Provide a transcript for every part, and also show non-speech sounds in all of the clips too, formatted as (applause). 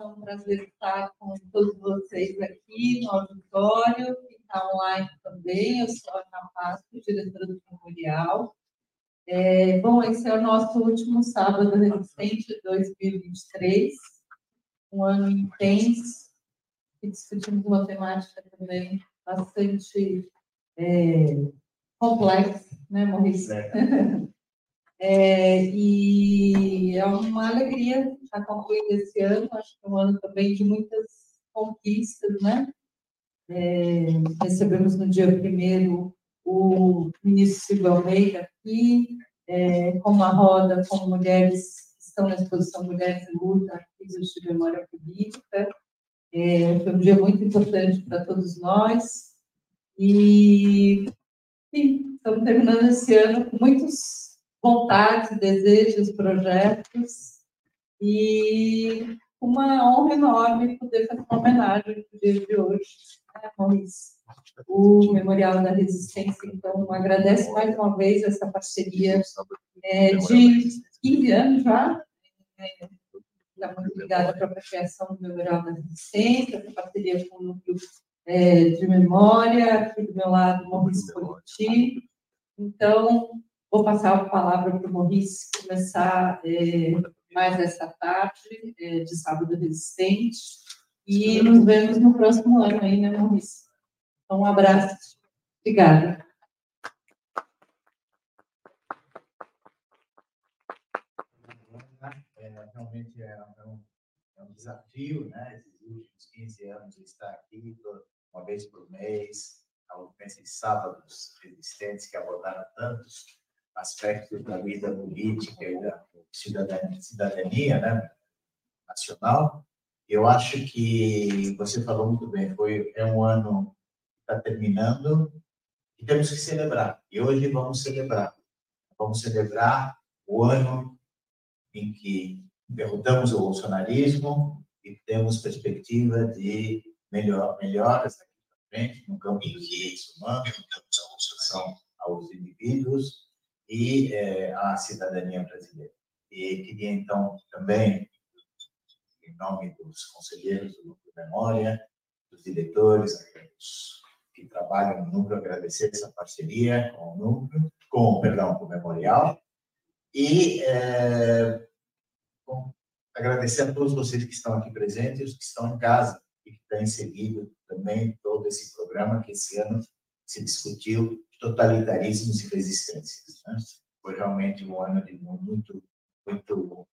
É um prazer estar com todos vocês aqui no auditório, que está online também. Eu sou a Ana Pasco, diretora do Memorial. É, bom, esse é o nosso último sábado resistente de 2023, um ano intenso, e discutimos uma temática também bastante é, complexa, né, Maurício? É, (laughs) e é uma alegria estar concluindo esse ano, acho que é um ano também de muitas conquistas, né? É, recebemos no dia primeiro o ministro Silvio Almeida aqui, é, com uma roda com mulheres que estão na exposição Mulheres em Luta, Crises de Memória Política. É, foi um dia muito importante para todos nós. E, enfim, estamos terminando esse ano com muitos vontades, desejos, projetos, e uma honra enorme poder fazer uma homenagem no dia de hoje, né? O Memorial da Resistência, então, agradece mais uma vez essa parceria é, de 15 anos já, já muito ligada à própria criação do Memorial da Resistência, essa parceria com o Núcleo é, de Memória, aqui do meu lado, Maurício Politi. Então, Vou passar a palavra para o Maurício começar é, mais essa tarde é, de sábado resistente e nos vemos no próximo ano aí, né, Maurício? Então, um abraço. Obrigada. É, realmente é um, é um, desafio, né? Esses últimos 15 anos estar aqui uma vez por mês, nesses sábados resistentes que abordaram tantos aspectos da vida política e da cidadania, cidadania né, nacional. Eu acho que você falou muito bem, foi é um ano que está terminando e temos que celebrar. E hoje vamos celebrar. Vamos celebrar o ano em que derrotamos o bolsonarismo e temos perspectiva de melhor, melhoras daqui para frente no campo dos direitos humanos, da oposição aos indivíduos e é, a cidadania brasileira. E queria, então, também, em nome dos conselheiros do Núcleo Memória, dos diretores, que trabalham no Núcleo, agradecer essa parceria com o Núcleo, com, perdão, com o Memorial, e é, agradecer a todos vocês que estão aqui presentes e os que estão em casa e que têm seguido também todo esse programa que esse ano se discutiu totalitarismos e resistências. Né? Foi realmente um ano de muito, muito,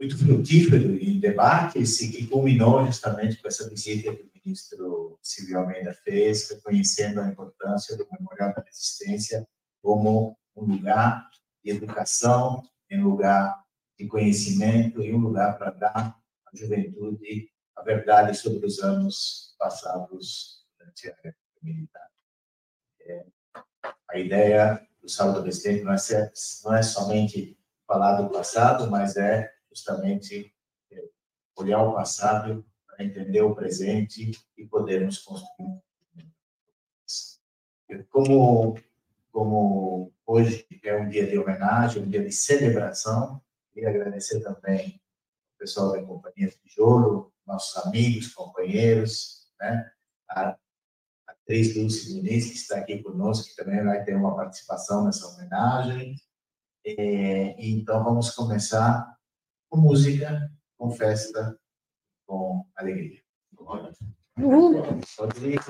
muito frutífero em debates e que culminou justamente com essa visita que o ministro Silvio Almeida fez, reconhecendo a importância do Memorial da Resistência como um lugar de educação, um lugar de conhecimento e um lugar para dar à juventude a verdade sobre os anos passados durante a guerra militar. É, a ideia do sábado resistente não é, não é somente falar do passado, mas é justamente é, olhar o passado para entender o presente e podermos construir. Como, como hoje é um dia de homenagem, um dia de celebração, queria agradecer também o pessoal da Companhia Tijolo, nossos amigos, companheiros, né? a atriz Dulce Diniz, que está aqui conosco, que também vai ter uma participação nessa homenagem. É, então, vamos começar com música, com festa, com alegria. Rodrigo.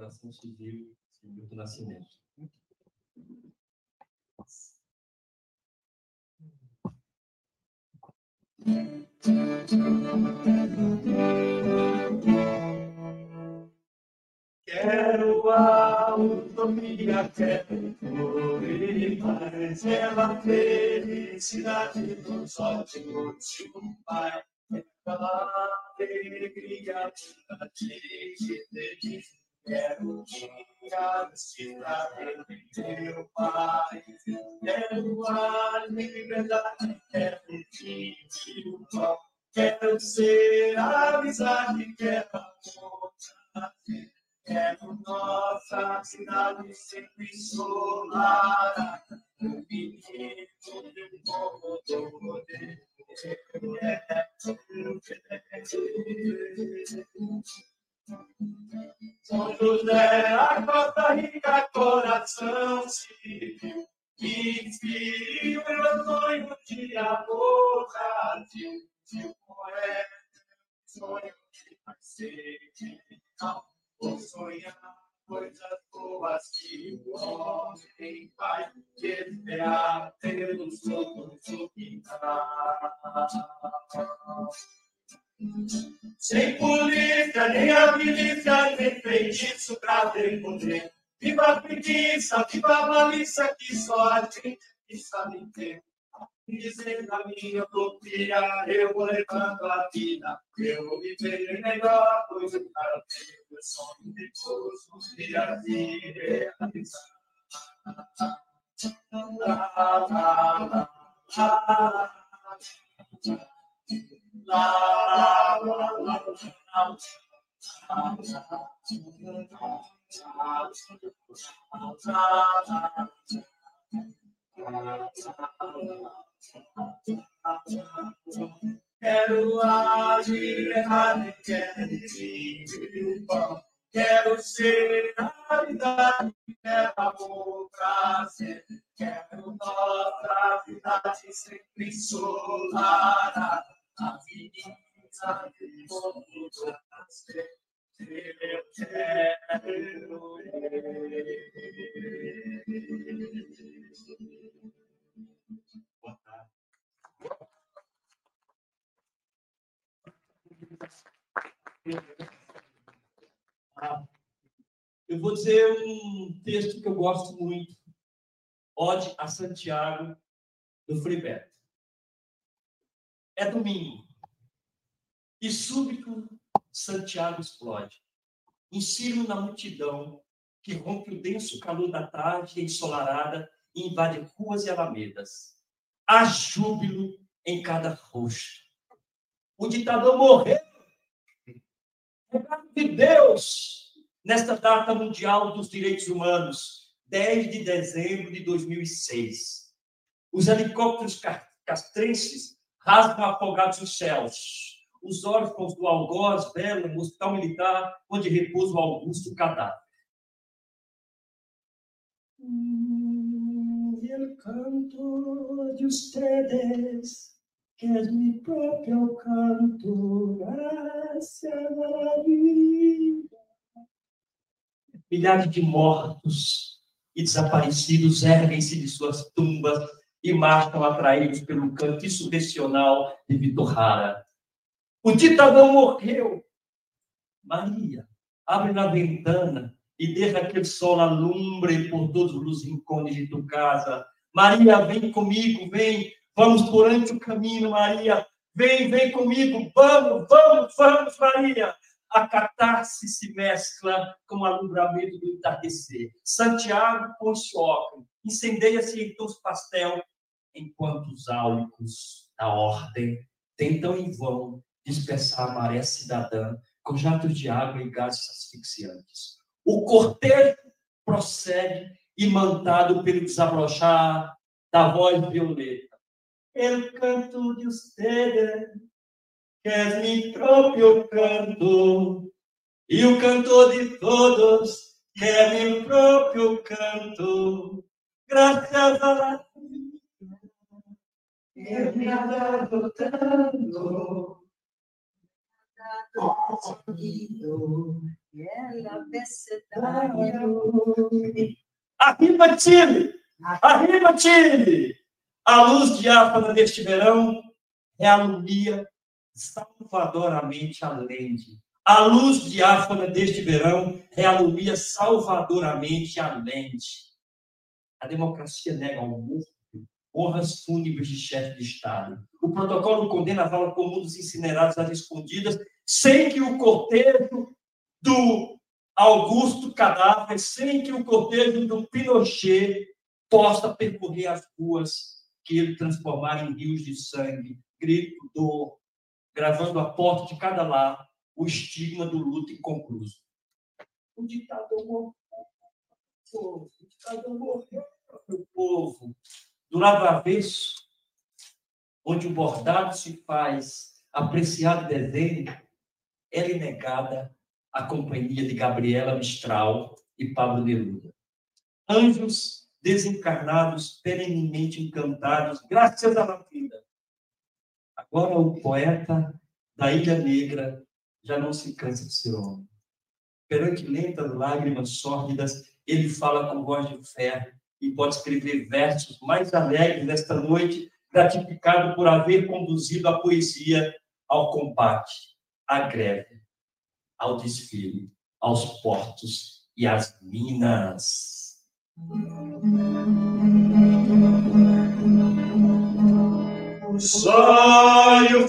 Coração Civil do Nascimento. Quero a utopia, quero fluir, mas ela felicidade dos ótimos de um pai. Aquela alegria de feliz Quero cidade de meu pai. Quero a liberdade, quero o pão. Quero ser a amizade, quero amor. Quero nossa cidade sempre solar. O menino do povo do poder. São José, a Costa Rica, coração civil, que inspire o meu sonho de amor, de poeta, sonho que vai ser vou sonhar coisas boas que o homem vai esperar pelos outros o que sem polícia, nem a milícia, nem feitiço pra ter poder. Viva a preguiça, viva a malícia, que só a gente que sabe ter. Dizendo a minha utopia, eu vou levando a vida. Eu vou viver melhor, pois eu quero ter o sonho de todos os dias de realizar. La, la, la, Quero agir errado, quero. Quero ser vida, quero amor, prazer. Quero nossa vida sempre solar. Eu vou dizer um texto que eu gosto muito, Ode a Santiago, do Frei É domingo. E súbito Santiago explode. Ensino na multidão que rompe o denso calor da tarde ensolarada e invade ruas e alamedas. Há júbilo em cada rosto. O ditador morreu. Recado de Deus nesta data mundial dos direitos humanos, 10 de dezembro de 2006. Os helicópteros castrenses rasgam afogados os céus. Os órfãos do algoz velam no hospital militar onde repousa o augusto cadáver. El canto de ustedes, que es mi propio canto, vida. Milhares de mortos e desaparecidos erguem-se de suas tumbas e marcham atraídos pelo canto insurrecional de Vitor Hara. O ditador morreu. Maria, abre na ventana e deixa aquele sol alumbre por todos os rincones de tua casa. Maria, vem comigo, vem, vamos durante o caminho, Maria. Vem, vem comigo, vamos, vamos, vamos, Maria a catarse se mescla com o alumbramento do entardecer. Santiago põe-se óculos, incendeia-se então os pastel, enquanto os áulicos da ordem tentam em vão dispersar a maré cidadã com jatos de água e gases asfixiantes. O cortejo prossegue imantado pelo desabrochar da voz violeta. El canto de ustedes que és mi próprio canto, e o cantor de todos, que é meu próprio canto, graças a la Eu me adoro tanto, Arriba, time! Arriba, time! A luz diáfana deste verão é a alumia salvadoramente alente. A luz diáfana deste verão realumia salvadoramente a lente. A democracia nega ao morto honras fúnebres de chefe de Estado. O protocolo condena a vala comum dos incinerados às escondidas, sem que o cortejo do Augusto cadáver sem que o cortejo do Pinochet possa percorrer as ruas que ele transformar em rios de sangue, grito, dor, gravando a porta de cada lar o estigma do luto inconcluso. O ditador morreu, o ditador morreu, meu povo. Do lado avesso, onde o bordado se faz apreciado desenho, ela é negada a companhia de Gabriela Mistral e Pablo Neruda. Anjos desencarnados, perenemente encantados, graças à vida. Agora o poeta da Ilha Negra já não se cansa de ser homem. Perante lentas lágrimas sórdidas, ele fala com voz de fé e pode escrever versos mais alegres nesta noite, gratificado por haver conduzido a poesia ao combate, à greve, ao desfile, aos portos e às minas. Sonho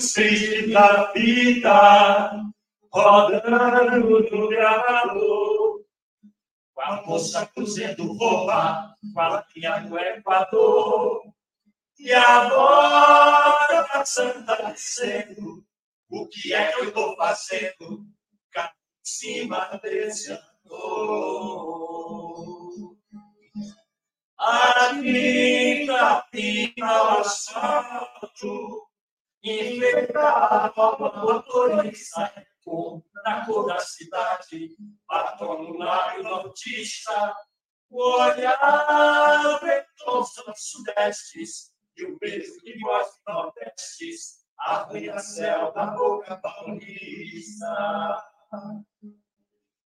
da vida rodando no gravador. Com a moça cruzando roupa, com a linha do Equador. E a voz da santa dizendo, o que é que eu estou fazendo? Cá em cima desse andor. Aqui capina o asfalto, enfeitava a motorista, na cor da cidade, batom no lábio nortista, o olhar ventoso nos sudestes, e o beijo de voz nordestes, arranha-céu da boca paulista.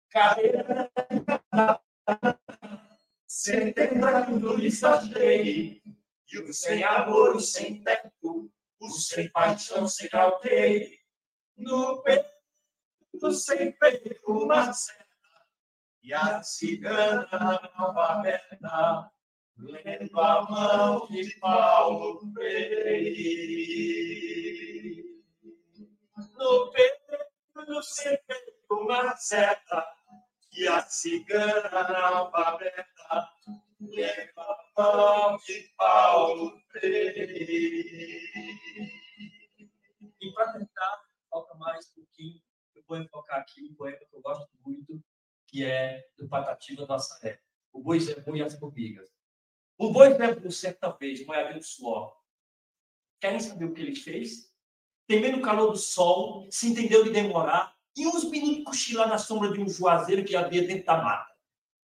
Carreira tentando lhe achei, e o sem amor, o sem teto, o sem paixão, sem cautei, no peito sem peito uma cena, e a cigana aberta, lendo a mão de Paulo Freire. No peito sem peito uma seta, e a cigana aberta, lendo a mão de Paulo Freire. E para tentar, falta mais um vou enfocar aqui um poema que eu gosto muito, que é do Patativa do Assaré, O Boi Boi e as Formigas. O Boi Boi, certa vez, de suor. Querem saber o que ele fez? Temendo o calor do sol, se entendeu de demorar, e uns minutos cochilar na sombra de um juazeiro que havia dentro da mata.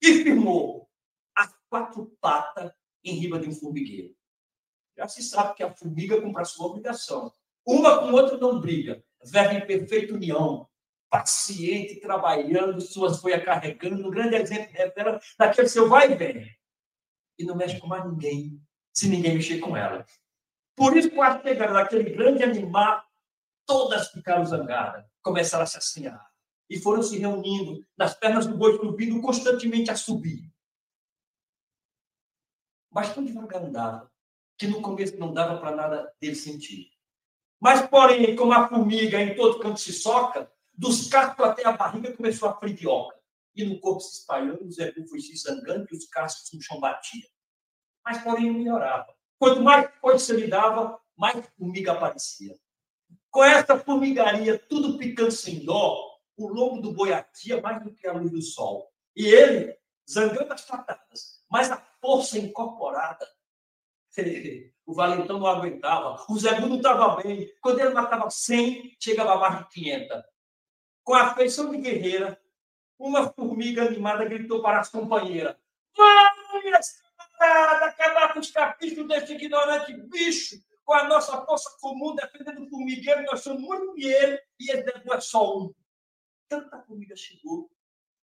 E firmou as quatro patas em riba de um formigueiro. Já se sabe que a formiga cumpre a sua obrigação. Uma com outra não briga. Verbo em perfeita união, paciente, trabalhando, suas folhas carregando. Um grande exemplo dela, daquele seu vai e vem. E não mexe com mais ninguém, se ninguém mexer com ela. Por isso, com a chegada daquele grande animal, todas ficaram zangadas, começaram a se assinhar. E foram se reunindo nas pernas do boi, subindo constantemente a subir. Mas tão devagar andava, que no começo não dava para nada dele sentir. Mas, porém, como a formiga em todo canto se soca, dos cascos até a barriga começou a fribioca. E no corpo se espalhando, o Zé foi se zangando e os cascos no chão batiam. Mas, porém, melhorava. Quanto mais coisa lhe dava, mais formiga aparecia. Com essa formigaria, tudo picando sem dó, o lombo do boi atia mais do que a luz do sol. E ele, zangando as patadas, mas a força incorporada. (laughs) O valentão não aguentava, o Zé não estava bem. Quando ele matava 100, chegava a mais de 500 com a feição de guerreira, uma formiga animada gritou para as companheiras: Vamos, camarada, acabar com os caprichos desse ignorante bicho! Com a nossa força comum defendendo o formigueiro, nós somos muito dinheiro e esse não é só um. Tanta formiga chegou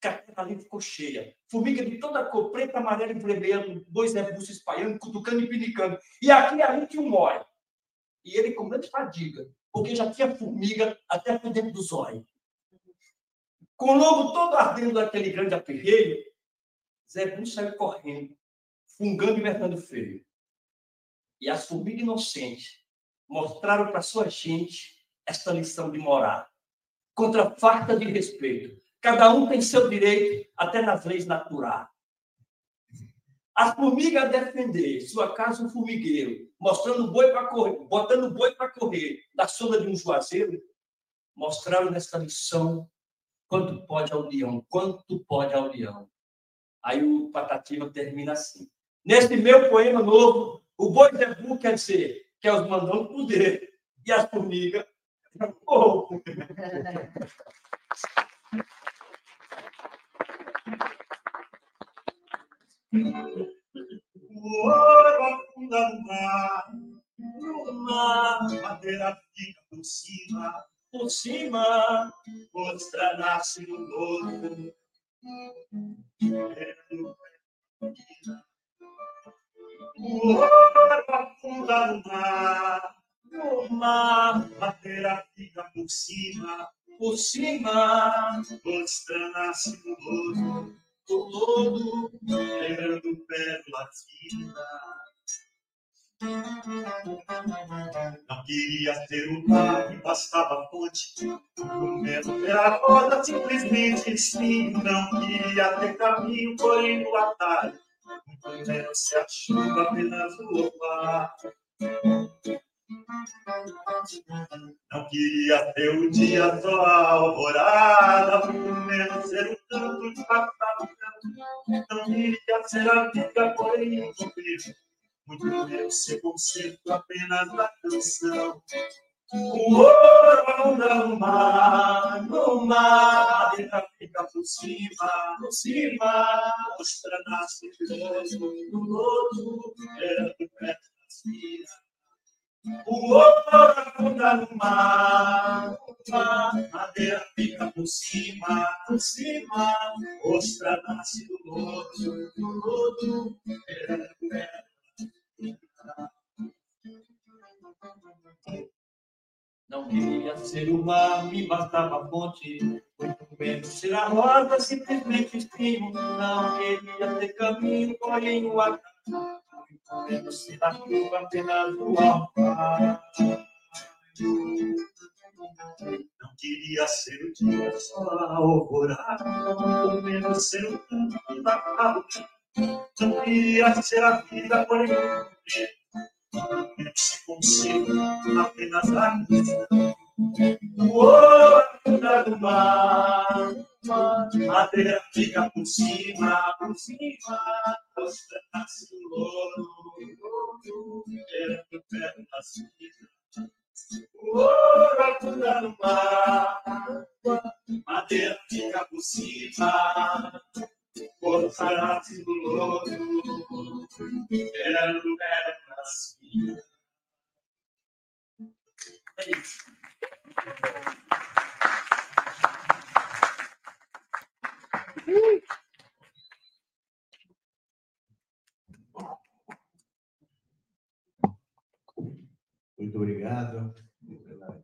que a terra ali ficou cheia. Formiga de toda cor, preta, amarela e vermelha, dois rebussos espalhando, cutucando e pinicando. E aqui a gente um morre. E ele com grande fadiga, porque já tinha formiga até por dentro dos olhos. Com o lobo todo ardendo daquele grande aperreio, Zebum saiu correndo, fungando e vertendo feio. E as formigas inocentes mostraram para sua gente esta lição de morar. Contra a farta de respeito, Cada um tem seu direito, até nas leis naturais. A formiga a defender sua casa um formigueiro, mostrando boi para correr, botando boi para correr da sombra de um juazeiro, mostraram nesta lição quanto pode a união, quanto pode a união. Aí o Patativa termina assim. Neste meu poema novo, o boi zebu quer dizer que os mandando poder e as formigas. O ouro afunda no mar, no mar, madeira fica por cima, por cima, ostra nasce no lodo. O ouro afunda no mar, no mar, madeira fica por cima, por cima, ostra nasce no lodo do lodo, lembrando pérola fina. Não queria ter o mar que bastava a fonte, no menos ver a roda simplesmente sim. Não queria ter caminho, porém no atalho, muito menos se a chuva apenas voar. Não queria ter o dia só a alvorada, muito menos ser um tanto de passado. Não queria ser a vida, porém cumprir. Muito menos ser concerto apenas na canção. O ouro no mar, no mar, a fica por cima, por cima, mostra nasce no lodo, era do pé. O ouro no mar, mar, madeira fica por cima, por cima, ostra nasce do lodo, do lodo, Não queria ser o mar, me bastava a fonte, muito menos ser a roda, simplesmente espinho. Não queria ter caminho, porém o acaso se da chuva apenas o altar. Não queria ser o dia só a alvorada, ou menos ser o canto da calma. Queria ser a vida, porém, se consigo apenas a vida. O ouro do mar, madeira fica por cima, por cima, os pedaços do louro, querendo pernas O ouro afunda no mar, madeira fica por cima, pedaços do querendo pernas É isso. Muito obrigado pela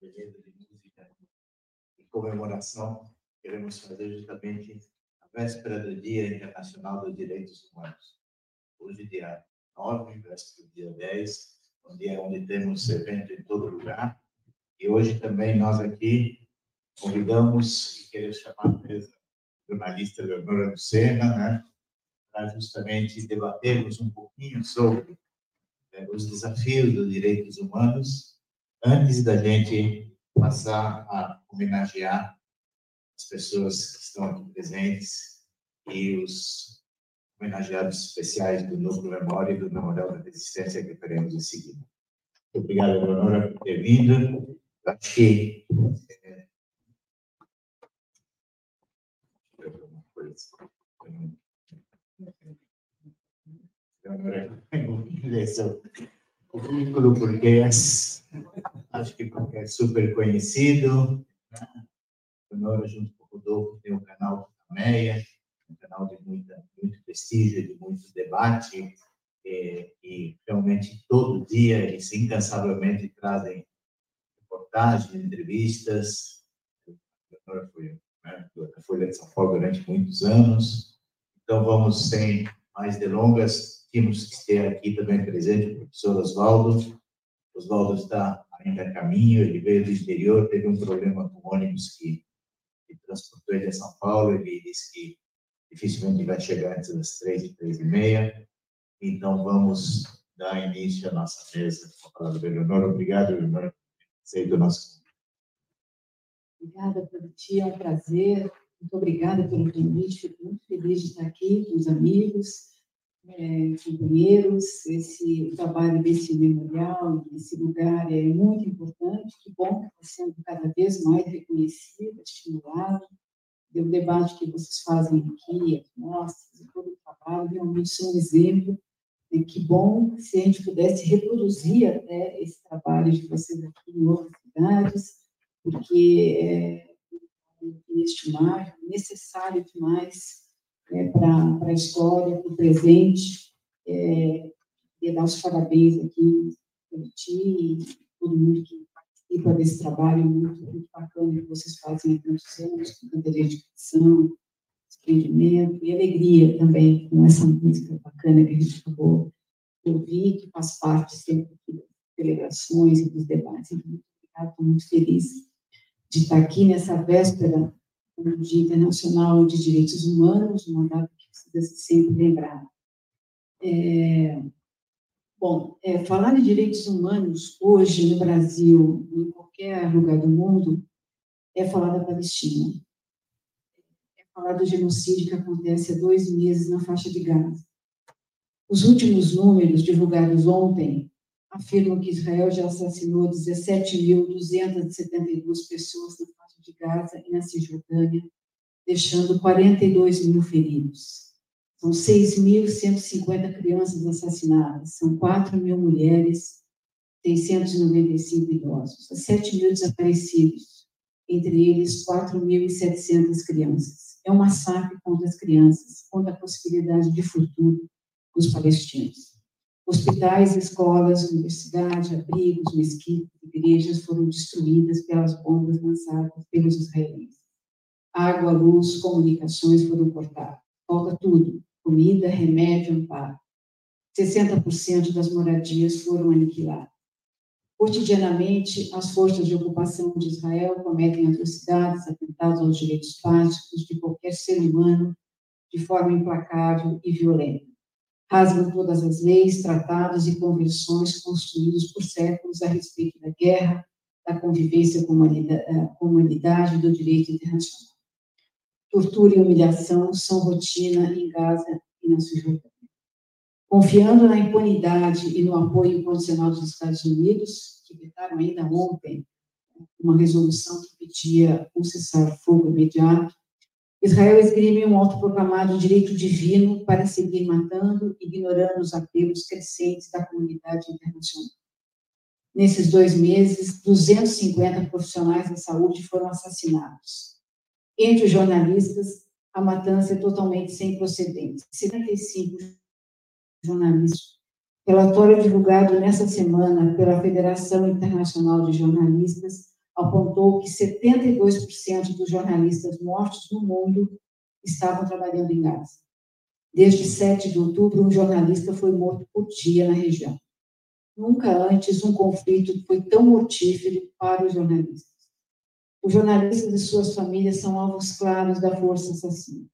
beleza de música e comemoração. Queremos fazer justamente véspera do Dia Internacional dos Direitos Humanos. Hoje, dia 9, véspera do dia 10, um dia onde temos evento em todo lugar. E hoje também nós aqui convidamos e queremos chamar a mesa jornalista Leonora Lucena, né, para justamente debatermos um pouquinho sobre é, os desafios dos direitos humanos, antes da gente passar a homenagear as pessoas que estão aqui presentes e os homenageados especiais do Núcleo Memória e do Memorial da Resistência que teremos em seguida. Muito obrigado, Leonora, por ter vindo. Acho que é, o currículo português, acho que é super conhecido. Né? Honora, junto com o Rodolfo, tem o canal Meia, um canal de muita, muito prestígio, de muito debate, e, e realmente todo dia eles incansavelmente trazem reportagens, entrevistas. A Honora foi né, da Folha de São Paulo durante muitos anos. Então, vamos, sem mais delongas, temos que ter aqui também presente o professor Oswaldo. Oswaldo está ainda a caminho, ele veio do interior, teve um problema com ônibus que, que transportou ele é São Paulo, ele disse que dificilmente vai chegar antes das três, três e meia. Então, vamos dar início à nossa mesa a palavra do Leonor. Obrigado, Leonor, aceito o nosso Obrigada por ti, é um prazer. Muito obrigada pelo convite. Fico muito feliz de estar aqui com os amigos, é, companheiros. Esse trabalho desse memorial, desse lugar é muito importante. Que bom que está sendo cada vez mais reconhecido, estimulado. O debate que vocês fazem aqui, as mostras, todo o trabalho, realmente são um exemplo. E que bom se a gente pudesse reproduzir até esse trabalho de vocês aqui em outras cidades porque é inestimável, necessário demais é, para a história, para o presente. É, dar os parabéns aqui para ti e todo mundo que participa desse trabalho muito, muito bacana que vocês fazem há tantos anos, com tanta dedicação, desprendimento e alegria também com essa música bacana que a gente acabou de ouvir, que faz parte sempre das delegações e dos debates. Então, estou muito feliz de estar aqui nessa véspera do Dia Internacional de Direitos Humanos, uma data que precisa ser sempre lembrada. É, bom, é, falar de direitos humanos hoje no Brasil, em qualquer lugar do mundo, é falar da Palestina. É falar do genocídio que acontece há dois meses na faixa de Gaza. Os últimos números divulgados ontem afirmam que Israel já assassinou 17.272 pessoas na faixa de Gaza e na Cisjordânia, deixando 42 mil feridos. São 6.150 crianças assassinadas, são 4 mil mulheres, 695 idosos, 7 mil desaparecidos, entre eles 4.700 crianças. É um massacre contra as crianças, contra a possibilidade de futuro dos palestinos. Hospitais, escolas, universidades, abrigos, mesquitas, igrejas foram destruídas pelas bombas lançadas pelos israelenses. Água, luz, comunicações foram cortadas. Falta tudo: comida, remédio, amparo. 60% das moradias foram aniquiladas. Cotidianamente, as forças de ocupação de Israel cometem atrocidades, atentados aos direitos básicos de qualquer ser humano de forma implacável e violenta rasgam todas as leis, tratados e convenções construídos por séculos a respeito da guerra, da convivência com a humanidade e do direito internacional. Tortura e humilhação são rotina em Gaza e na Cisjordânia. Confiando na impunidade e no apoio incondicional dos Estados Unidos, que vetaram ainda ontem uma resolução que pedia um cessar-fogo imediato, Israel esgrime um autoproclamado direito divino para seguir matando, ignorando os apelos crescentes da comunidade internacional. Nesses dois meses, 250 profissionais da saúde foram assassinados. Entre os jornalistas, a matança é totalmente sem procedentes. 75 jornalistas. Relatório divulgado nessa semana pela Federação Internacional de Jornalistas apontou que 72% dos jornalistas mortos no mundo estavam trabalhando em Gaza. Desde 7 de outubro, um jornalista foi morto por dia na região. Nunca antes um conflito foi tão mortífero para os jornalistas. Os jornalistas e suas famílias são alvos claros da força assassina.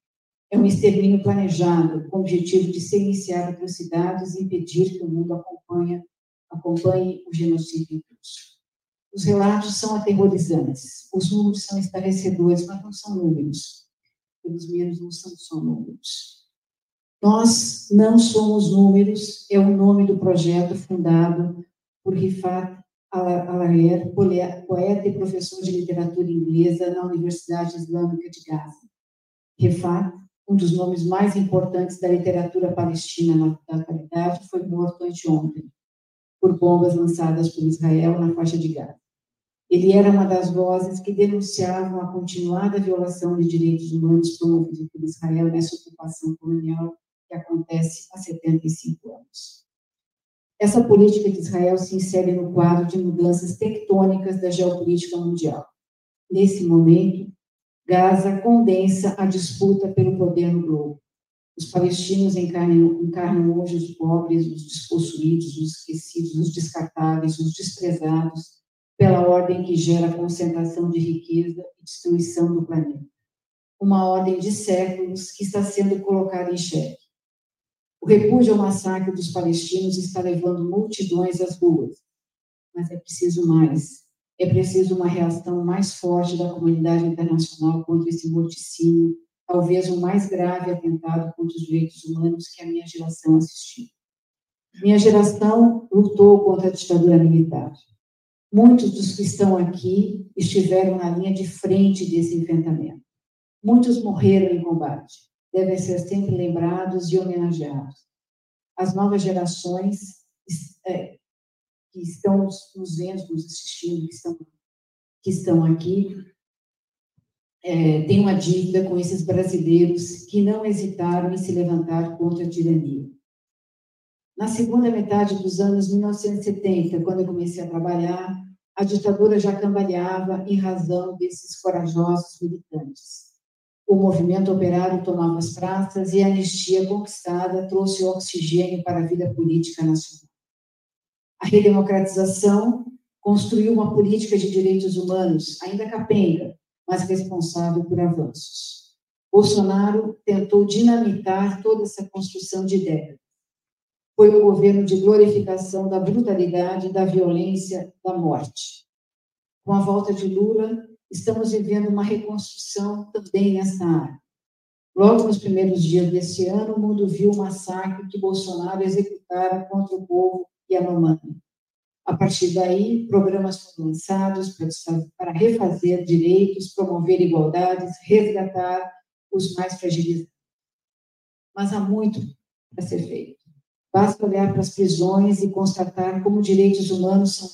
É um extermínio planejado, com o objetivo de se iniciar atrocidades e impedir que o mundo acompanhe, acompanhe o genocídio em curso. Os relatos são aterrorizantes, os números são esclarecedores, mas não são números. Pelos menos não são só números. Nós não somos números, é o nome do projeto fundado por Rifat Alaer, poeta e professor de literatura inglesa na Universidade Islâmica de Gaza. Rifat, um dos nomes mais importantes da literatura palestina na atualidade, foi morto anteontem por bombas lançadas por Israel na faixa de Gaza. Ele era uma das vozes que denunciavam a continuada violação de direitos humanos promovida por Israel nessa ocupação colonial que acontece há 75 anos. Essa política de Israel se insere no quadro de mudanças tectônicas da geopolítica mundial. Nesse momento, Gaza condensa a disputa pelo poder no globo. Os palestinos encarnam, encarnam hoje os pobres, os despossuídos, os esquecidos, os descartáveis, os desprezados, pela ordem que gera concentração de riqueza e destruição do planeta. uma ordem de séculos que está sendo colocada em xeque. O repúdio ao massacre dos palestinos está levando multidões às ruas, mas é preciso mais. É preciso uma reação mais forte da comunidade internacional contra esse morticínio, talvez o mais grave atentado contra os direitos humanos que a minha geração assistiu. Minha geração lutou contra a ditadura militar. Muitos dos que estão aqui estiveram na linha de frente desse enfrentamento. Muitos morreram em combate. Devem ser sempre lembrados e homenageados. As novas gerações é, que estão nos vendo, nos assistindo, que estão, que estão aqui, é, têm uma dívida com esses brasileiros que não hesitaram em se levantar contra a tirania. Na segunda metade dos anos 1970, quando eu comecei a trabalhar, a ditadura já cambaleava em razão desses corajosos militantes. O movimento operário tomava as praças e a anistia conquistada trouxe oxigênio para a vida política nacional. A redemocratização construiu uma política de direitos humanos, ainda capenga, mas responsável por avanços. Bolsonaro tentou dinamitar toda essa construção de décadas. Foi um governo de glorificação da brutalidade, da violência, da morte. Com a volta de Lula, estamos vivendo uma reconstrução também nessa área. Logo nos primeiros dias desse ano, o mundo viu o massacre que Bolsonaro executara contra o povo Yanomami. A partir daí, programas foram lançados para refazer direitos, promover igualdades, resgatar os mais fragilizados. Mas há muito para ser feito. Basta olhar para as prisões e constatar como direitos humanos são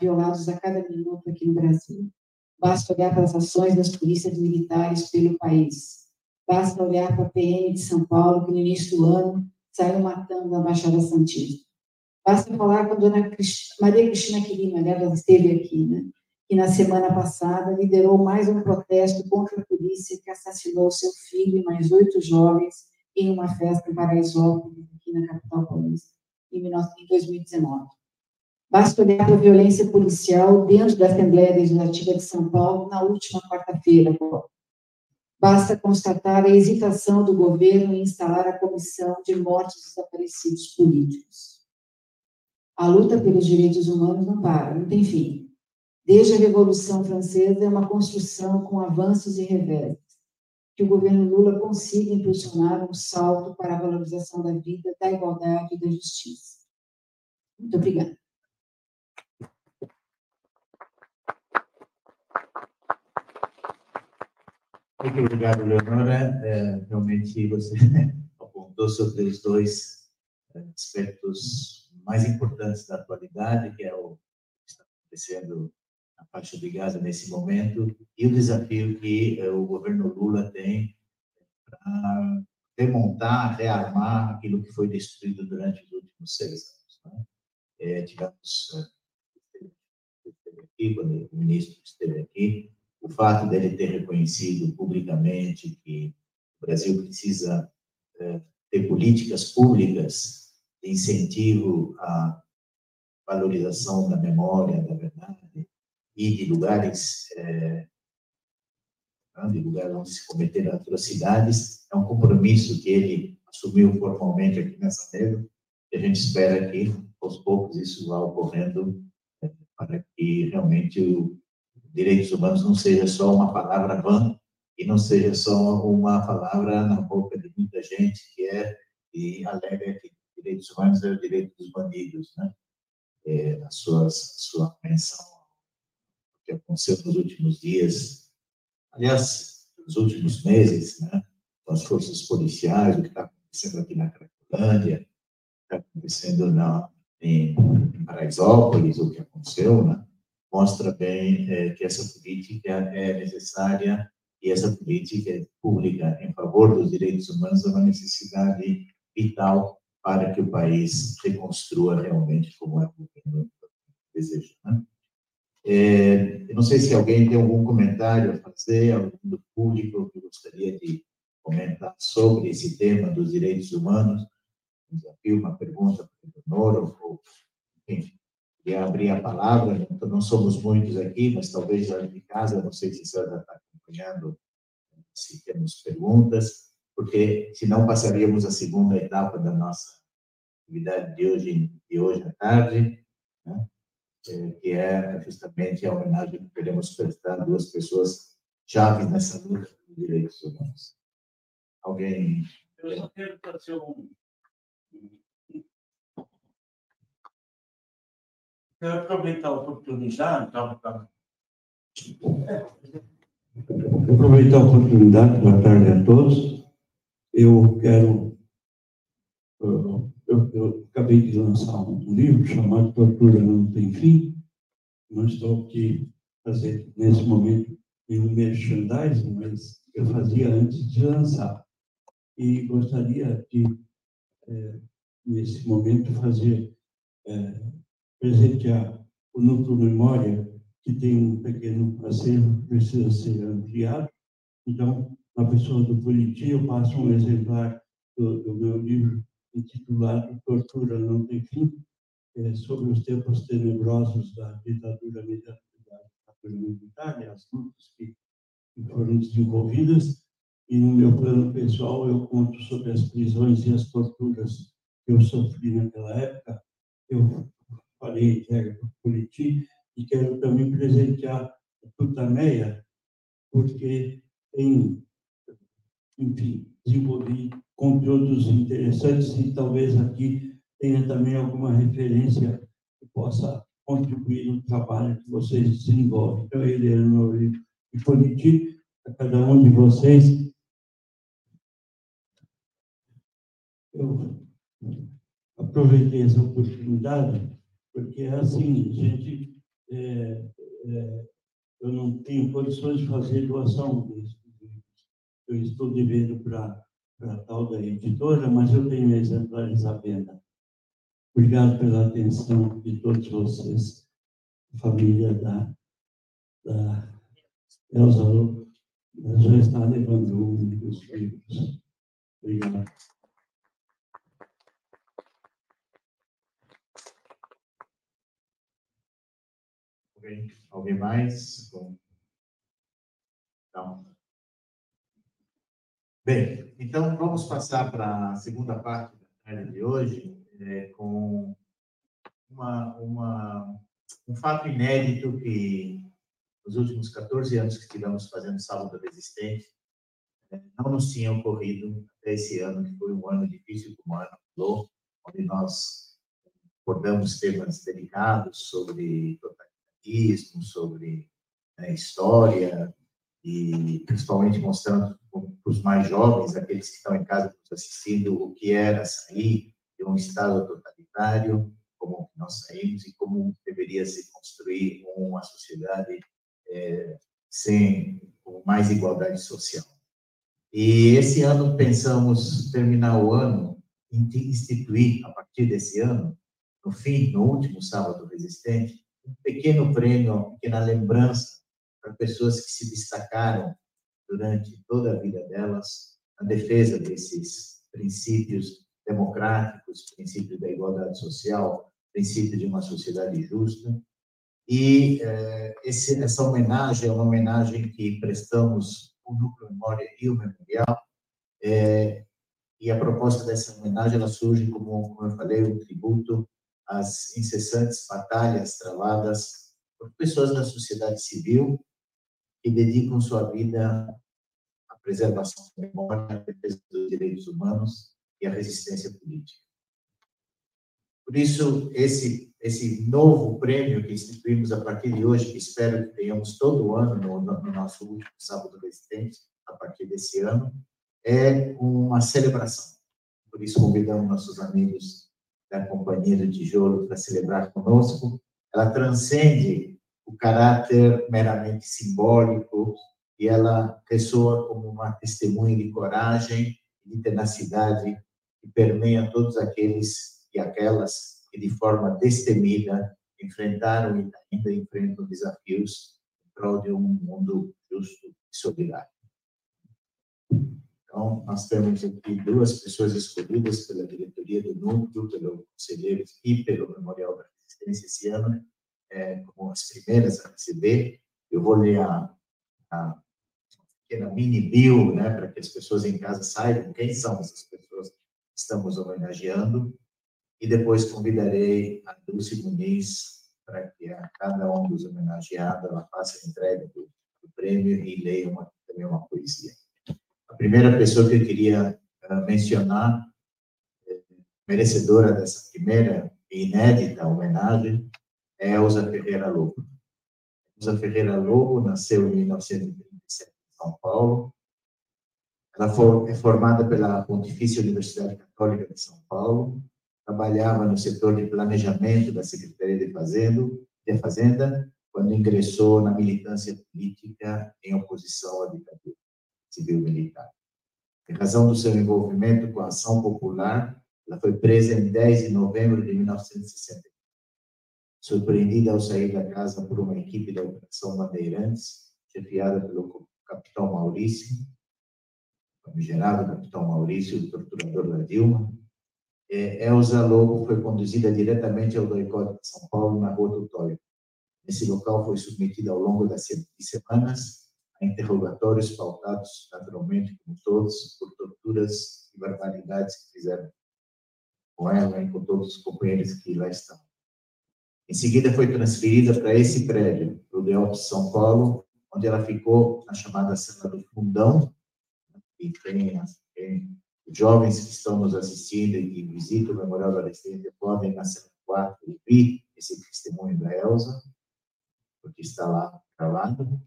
violados a cada minuto aqui no Brasil. Basta olhar para as ações das polícias militares pelo país. Basta olhar para a PM de São Paulo, que no início do ano saiu matando a Baixada Santista. Basta falar com a dona Maria Cristina Quirina, ela esteve aqui, né? que na semana passada liderou mais um protesto contra a polícia que assassinou seu filho e mais oito jovens em uma festa em Paraisópolis, na capital paulista, em 2019. Basta olhar para a violência policial dentro da Assembleia Legislativa de São Paulo na última quarta-feira. Basta constatar a hesitação do governo em instalar a Comissão de Mortes Desaparecidos Políticos. A luta pelos direitos humanos não para, não tem fim. Desde a Revolução Francesa é uma construção com avanços e revés que o governo Lula consiga impulsionar um salto para a valorização da vida, da igualdade e da justiça. Muito obrigada. Muito obrigado, Leonora. É, realmente você (laughs) apontou sobre os dois é, aspectos mais importantes da atualidade, que é o que está acontecendo a faixa de Gaza nesse momento e o desafio que eh, o governo Lula tem para remontar, rearmar aquilo que foi destruído durante os últimos seis anos. Né? É, tivemos eh, quando o ministro esteve aqui, o fato dele ter reconhecido publicamente que o Brasil precisa é, ter políticas públicas de incentivo à valorização da memória, da verdade, e de lugares, é, de lugares onde se cometeram atrocidades. É um compromisso que ele assumiu formalmente aqui nessa mesa, e a gente espera que, aos poucos, isso vá ocorrendo é, para que realmente o direitos humanos não seja só uma palavra vã e não seja só uma palavra na boca de muita gente que é e alega que direitos humanos é o direito dos bandidos, né? É, a, suas, a sua menção que aconteceu nos últimos dias, aliás, nos últimos meses, né, as forças policiais, o que está acontecendo aqui na Cracolândia, o que está acontecendo na, em, em Paraisópolis, o que aconteceu, né, mostra bem é, que essa política é necessária e essa política pública em favor dos direitos humanos é uma necessidade vital para que o país reconstrua realmente como é o governo deseja. Né? É, eu não sei se alguém tem algum comentário a fazer, algum do público que gostaria de comentar sobre esse tema dos direitos humanos, um desafio, uma pergunta para o Noro, ou, enfim, queria abrir a palavra, então não somos muitos aqui, mas talvez lá de casa, não sei se a senhora está acompanhando se temos perguntas, porque senão passaríamos a segunda etapa da nossa atividade de hoje, de hoje à tarde, né? É, que é justamente a homenagem que queremos prestar a duas pessoas chaves nessa luta por direitos humanos. Alguém? Eu só quero fazer um. Quero aproveitar a oportunidade para. Aproveitar a oportunidade, boa tarde a todos. Eu quero. Eu, eu, acabei de lançar um livro chamado Tortura Não Tem Fim. Não estou aqui fazer nesse momento nenhum merchandising, mas eu fazia antes de lançar. E gostaria de, é, nesse momento, fazer, é, presentear o Núcleo Memória, que tem um pequeno acervo que precisa ser ampliado. Então, na pessoa do Politi, eu passo um exemplar do, do meu livro intitulado Tortura Não Tem Fim, é, sobre os tempos tenebrosos da ditadura militar, e as lutas que, que foram desenvolvidas. E no meu plano pessoal, eu conto sobre as prisões e as torturas que eu sofri naquela época. Eu falei que era Politi e quero também presentear Tutameia, porque tem, enfim, desenvolvi conteúdos interessantes e talvez aqui tenha também alguma referência que possa contribuir no trabalho que vocês desenvolvem. Então, Eleanor e Politi, a cada um de vocês, eu aproveitei essa oportunidade, porque é assim, gente, é, é, eu não tenho condições de fazer doação. Eu estou devendo para a tal da editora, mas eu tenho exemplares à venda. Obrigado pela atenção de todos vocês, família da, da Elza já está levando um dos livros. Obrigado. Alguém mais? Então, Bem, então vamos passar para a segunda parte da tarde de hoje, é, com uma, uma, um fato inédito que nos últimos 14 anos que estivemos fazendo Sábado Resistente, é, não nos tinha ocorrido até esse ano, que foi um ano difícil como o ano falou, onde nós abordamos temas delicados sobre totalitarismo, sobre né, história, e principalmente mostrando para os mais jovens, aqueles que estão em casa assistindo, o que era sair de um Estado totalitário, como nós saímos e como deveria se construir uma sociedade é, sem com mais igualdade social. E esse ano pensamos terminar o ano, instituir a partir desse ano, no fim, no último sábado resistente, um pequeno prêmio, uma pequena lembrança para pessoas que se destacaram durante toda a vida delas na defesa desses princípios democráticos, princípio da igualdade social, princípio de uma sociedade justa. E eh, esse, essa homenagem é uma homenagem que prestamos ao Núcleo Memória e o Memorial. Eh, e a proposta dessa homenagem ela surge, como, como eu falei, um tributo às incessantes batalhas travadas por pessoas da sociedade civil que dedicam sua vida à preservação da memória, à defesa dos direitos humanos e à resistência política. Por isso, esse, esse novo prêmio que instituímos a partir de hoje, que espero que tenhamos todo ano, no, no nosso último sábado resistente, a partir desse ano, é uma celebração. Por isso, convidamos nossos amigos da Companhia do Tijolo para celebrar conosco. Ela transcende o caráter meramente simbólico e ela ressoa como uma testemunha de coragem e de tenacidade que permeia todos aqueles e aquelas que de forma destemida enfrentaram e ainda enfrentam desafios em prol de um mundo justo e solidário. Então, nós temos aqui duas pessoas escolhidas pela diretoria do núcleo, pelo conselheiro e pelo Memorial da Resistência esse ano, é, como as primeiras a receber. Eu vou ler a, a pequena mini bio, né, para que as pessoas em casa saibam quem são essas pessoas que estamos homenageando. E depois convidarei a Dulce Muniz para que a cada um dos homenageados ela faça a entrega do, do prêmio e leia uma, também uma poesia. A primeira pessoa que eu queria uh, mencionar, é, merecedora dessa primeira inédita homenagem, Elza Ferreira Lobo. Elza Ferreira Lobo nasceu em 1937 em São Paulo. Ela foi, é formada pela Pontifícia Universidade Católica de São Paulo, trabalhava no setor de planejamento da Secretaria de Fazenda, de Fazenda quando ingressou na militância política em oposição à ditadura civil-militar. Em razão do seu envolvimento com a ação popular, ela foi presa em 10 de novembro de 1960. Surpreendida ao sair da casa por uma equipe da Operação Bandeirantes, chefiada pelo capitão Maurício, famigerado capitão Maurício, o torturador da Dilma, é, Elza Lobo foi conduzida diretamente ao doicode de São Paulo, na Rua do Tóio. Nesse local foi submetida ao longo das semanas a interrogatórios pautados, naturalmente, como todos, por torturas e barbaridades que fizeram com ela e com todos os companheiros que lá estão. Em seguida, foi transferida para esse prédio, para o DEOP São Paulo, onde ela ficou na chamada Sala do Fundão, e tem, tem jovens que estão nos assistindo e que visitam o Memorial da Resistência podem, na cena 4, ouvir esse testemunho da Elsa, porque está lá gravado.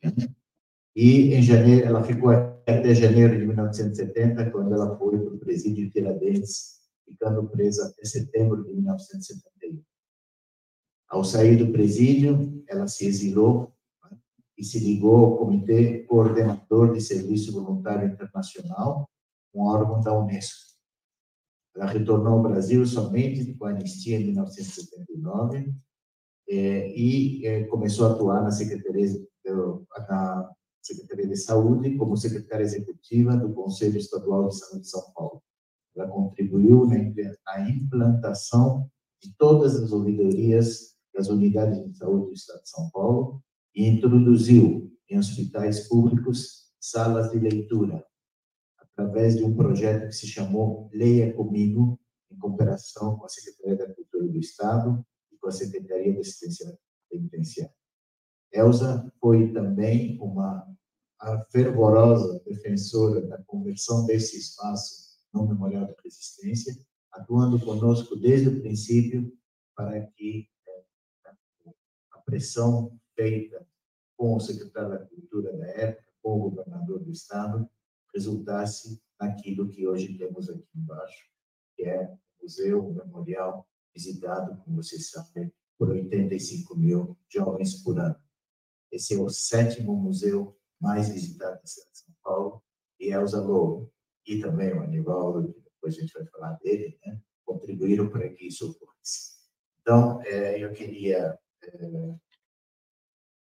E em janeiro, ela ficou até janeiro de 1970, quando ela foi para o presídio de Tiradentes, ficando presa até setembro de 1971. Ao sair do presídio, ela se exilou né, e se ligou ao Comitê Coordenador de Serviço Voluntário Internacional, um órgão da Unesco. Ela retornou ao Brasil somente com a anistia em 1979 é, e é, começou a atuar na Secretaria na Secretaria de Saúde como secretária executiva do Conselho Estadual de Saúde de São Paulo. Ela contribuiu na implantação de todas as ouvidorias das unidades de saúde do Estado de São Paulo e introduziu em hospitais públicos salas de leitura, através de um projeto que se chamou Leia Comigo, em cooperação com a Secretaria da Cultura do Estado e com a Secretaria de Assistência Penitenciária. Elsa foi também uma fervorosa defensora da conversão desse espaço no Memorial da Resistência, atuando conosco desde o princípio para que pressão feita com o secretário da Cultura da época, com o governador do Estado, resultasse naquilo que hoje temos aqui embaixo, que é o museu, o memorial, visitado, como vocês sabem, por 85 mil jovens por ano. Esse é o sétimo museu mais visitado da cidade de São Paulo, e Elza Lobo, e também o Anivaldo, que depois a gente vai falar dele, né, contribuíram para que isso ocorresse. Então, é, eu queria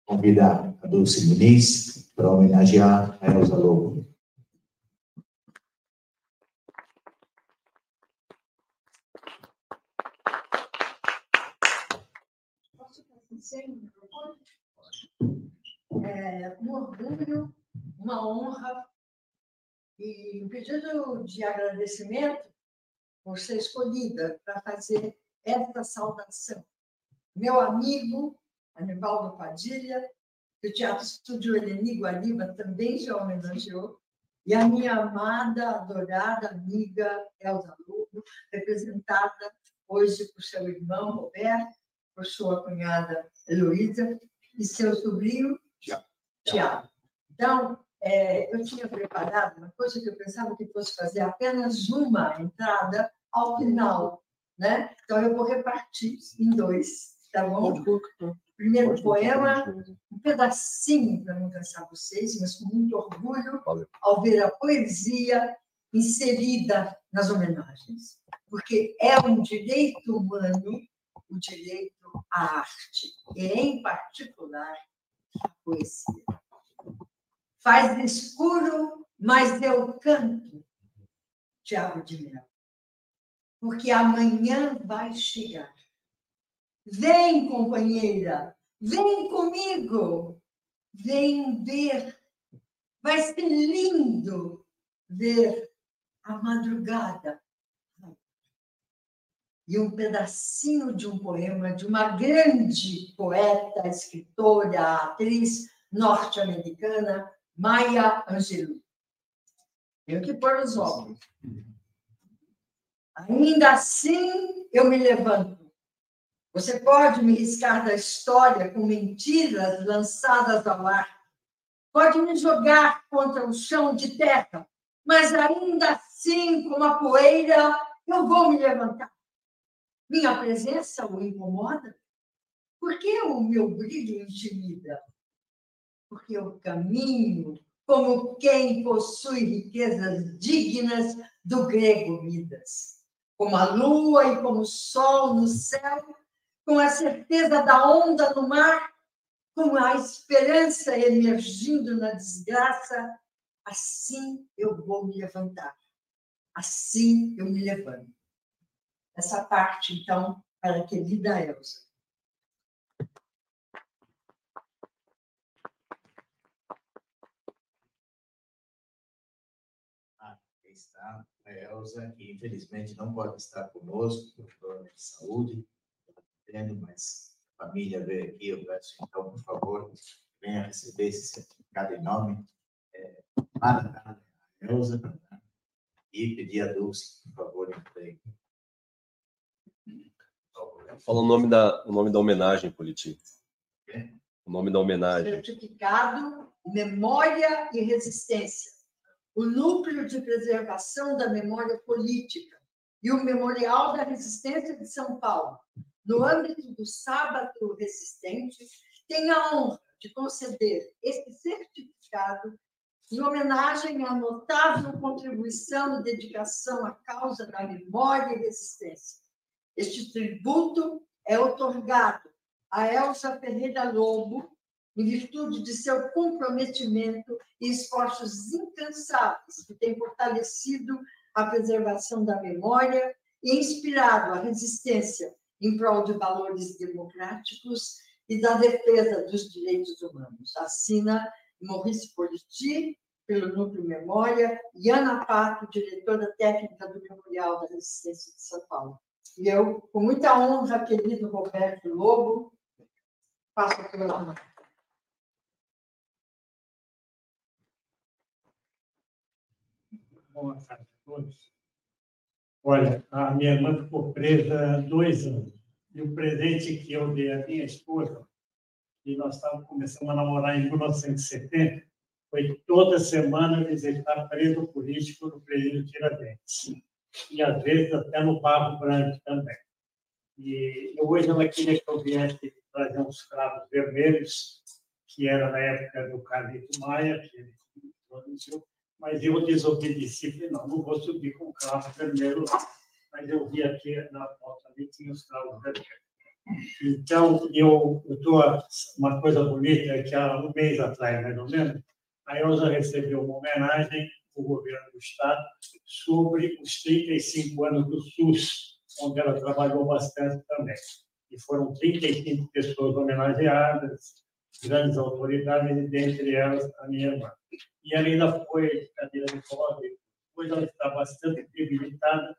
convidar a Dulce Muniz para homenagear a Elza Lobo. É um orgulho, uma honra e um pedido de agradecimento por ser escolhida para fazer esta saudação. Meu amigo Anivaldo Padilha, que o Teatro Estúdio Eleni Guariba também já homenageou, e a minha amada, adorada amiga Elza Lugo, representada hoje por seu irmão Roberto, por sua cunhada Heloísa e seu sobrinho Tiago. Então, é, eu tinha preparado uma coisa que eu pensava que fosse fazer apenas uma entrada ao final, né? Então, eu vou repartir em dois, tá bom? Primeiro poema, um pedacinho para não cansar vocês, mas com muito orgulho ao ver a poesia inserida nas homenagens, porque é um direito humano o direito à arte, e em particular a poesia. Faz escuro, mas eu canto, Tiago de Mel, porque amanhã vai chegar. Vem, companheira, vem comigo, vem ver Vai ser lindo ver a madrugada e um pedacinho de um poema de uma grande poeta, escritora, atriz norte-americana, Maya Angelou. Tenho que pôr os olhos. Ainda assim, eu me levanto. Você pode me riscar da história com mentiras lançadas ao ar. Pode me jogar contra o chão de terra, mas ainda assim, com a poeira, eu vou me levantar. Minha presença o incomoda? Por que o meu brilho intimida? Porque eu caminho como quem possui riquezas dignas do grego Midas, como a lua e como o sol no céu, com a certeza da onda no mar, com a esperança emergindo na desgraça, assim eu vou me levantar. Assim eu me levanto essa parte, então, para a querida Elsa. Ah, está a Elsa, que infelizmente não pode estar conosco por problema de saúde, entendo, mas a família veio aqui, eu peço então, por favor, venha receber esse certificado em nome é, para a Elsa e pedir a Dulce, por favor, entregue. Fala o nome da, o nome da homenagem, Politi. O nome da homenagem. Certificado Memória e Resistência. O Núcleo de Preservação da Memória Política e o Memorial da Resistência de São Paulo, no âmbito do Sábado Resistente, tem a honra de conceder esse certificado em homenagem à notável contribuição e dedicação à causa da memória e resistência. Este tributo é otorgado a Elsa Ferreira Lobo, em virtude de seu comprometimento e esforços incansáveis que têm fortalecido a preservação da memória e inspirado a resistência em prol de valores democráticos e da defesa dos direitos humanos. Assina Maurice Politi, pelo Núcleo Memória, e Ana Pato, diretora técnica do Memorial da Resistência de São Paulo. E eu, com muita honra, querido Roberto Lobo, passo a palavra. Boa tarde a todos. Olha, a minha irmã ficou presa dois anos. E o presente que eu dei à minha esposa, e nós estávamos começando a namorar em 1970, foi toda semana visitar preso político no presídio Tiradentes e às vezes até no Barro Branco também. E hoje ela queria que eu viesse trazer uns cravos vermelhos, que era na época do Carlito Maia, que ele produziu, mas eu desobedeci, falei, não, não vou subir com cravo vermelho lá. Mas eu vi aqui na porta ali, tinha os cravos vermelhos. Então, eu estou. Uma coisa bonita é que há um mês atrás, mais ou menos, a Elza recebeu uma homenagem o governo do Estado sobre os 35 anos do SUS, onde ela trabalhou bastante também. E foram 35 pessoas homenageadas, grandes autoridades, e dentre elas a minha irmã. E ela ainda foi cadeira de roda, depois ela está bastante debilitada,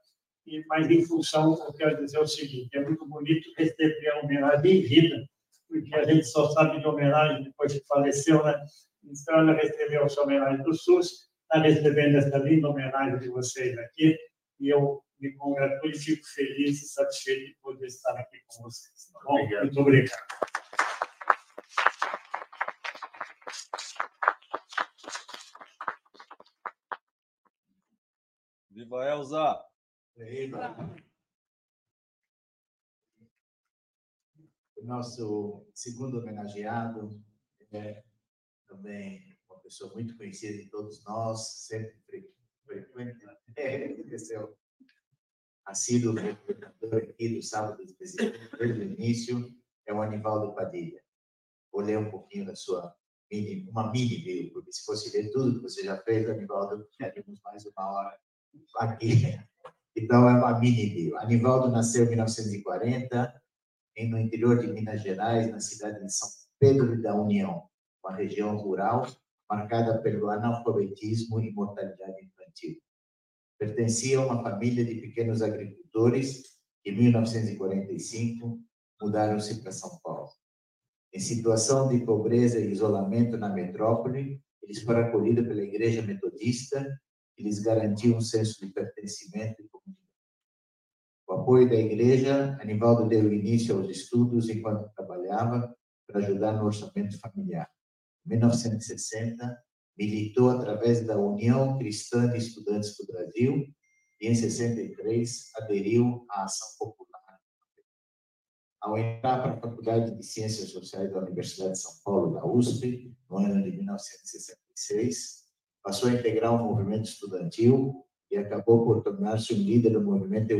mas em função, eu quero dizer o seguinte, é muito bonito receber a homenagem em vida, porque a gente só sabe de homenagem depois que faleceu, né? Então, ela recebeu a sua homenagem do SUS, está recebendo essa linda homenagem de vocês aqui e eu me congratulo e fico feliz e satisfeito de poder estar aqui com vocês. Tá bom? Obrigado. Muito obrigado. Viva Elza! Viva! O nosso segundo homenageado é também pessoa muito conhecida de todos nós, sempre frequente, é, assíduo frequentador aqui do Sábado do Presidente, desde o início, é o Anivaldo Padilha. Vou ler um pouquinho da sua mini, uma mini bio, porque se fosse ler tudo que você já fez, Anivaldo, teríamos mais uma hora aqui. Então, é uma mini bio. Anivaldo nasceu em 1940, no interior de Minas Gerais, na cidade de São Pedro da União, uma região rural marcada pelo analfabetismo e mortalidade infantil. Pertencia a uma família de pequenos agricultores que, em 1945, mudaram-se para São Paulo. Em situação de pobreza e isolamento na metrópole, eles foram acolhidos pela Igreja Metodista, que lhes garantiu um senso de pertencimento e comunidade. Com o apoio da igreja, Anivaldo deu início aos estudos enquanto trabalhava para ajudar no orçamento familiar. Em 1960, militou através da União Cristã de Estudantes do Brasil e, em 63, aderiu à Ação Popular. Ao entrar para a Faculdade de Ciências Sociais da Universidade de São Paulo, da USP, no ano de 1966, passou a integrar o movimento estudantil e acabou por tornar-se um líder do movimento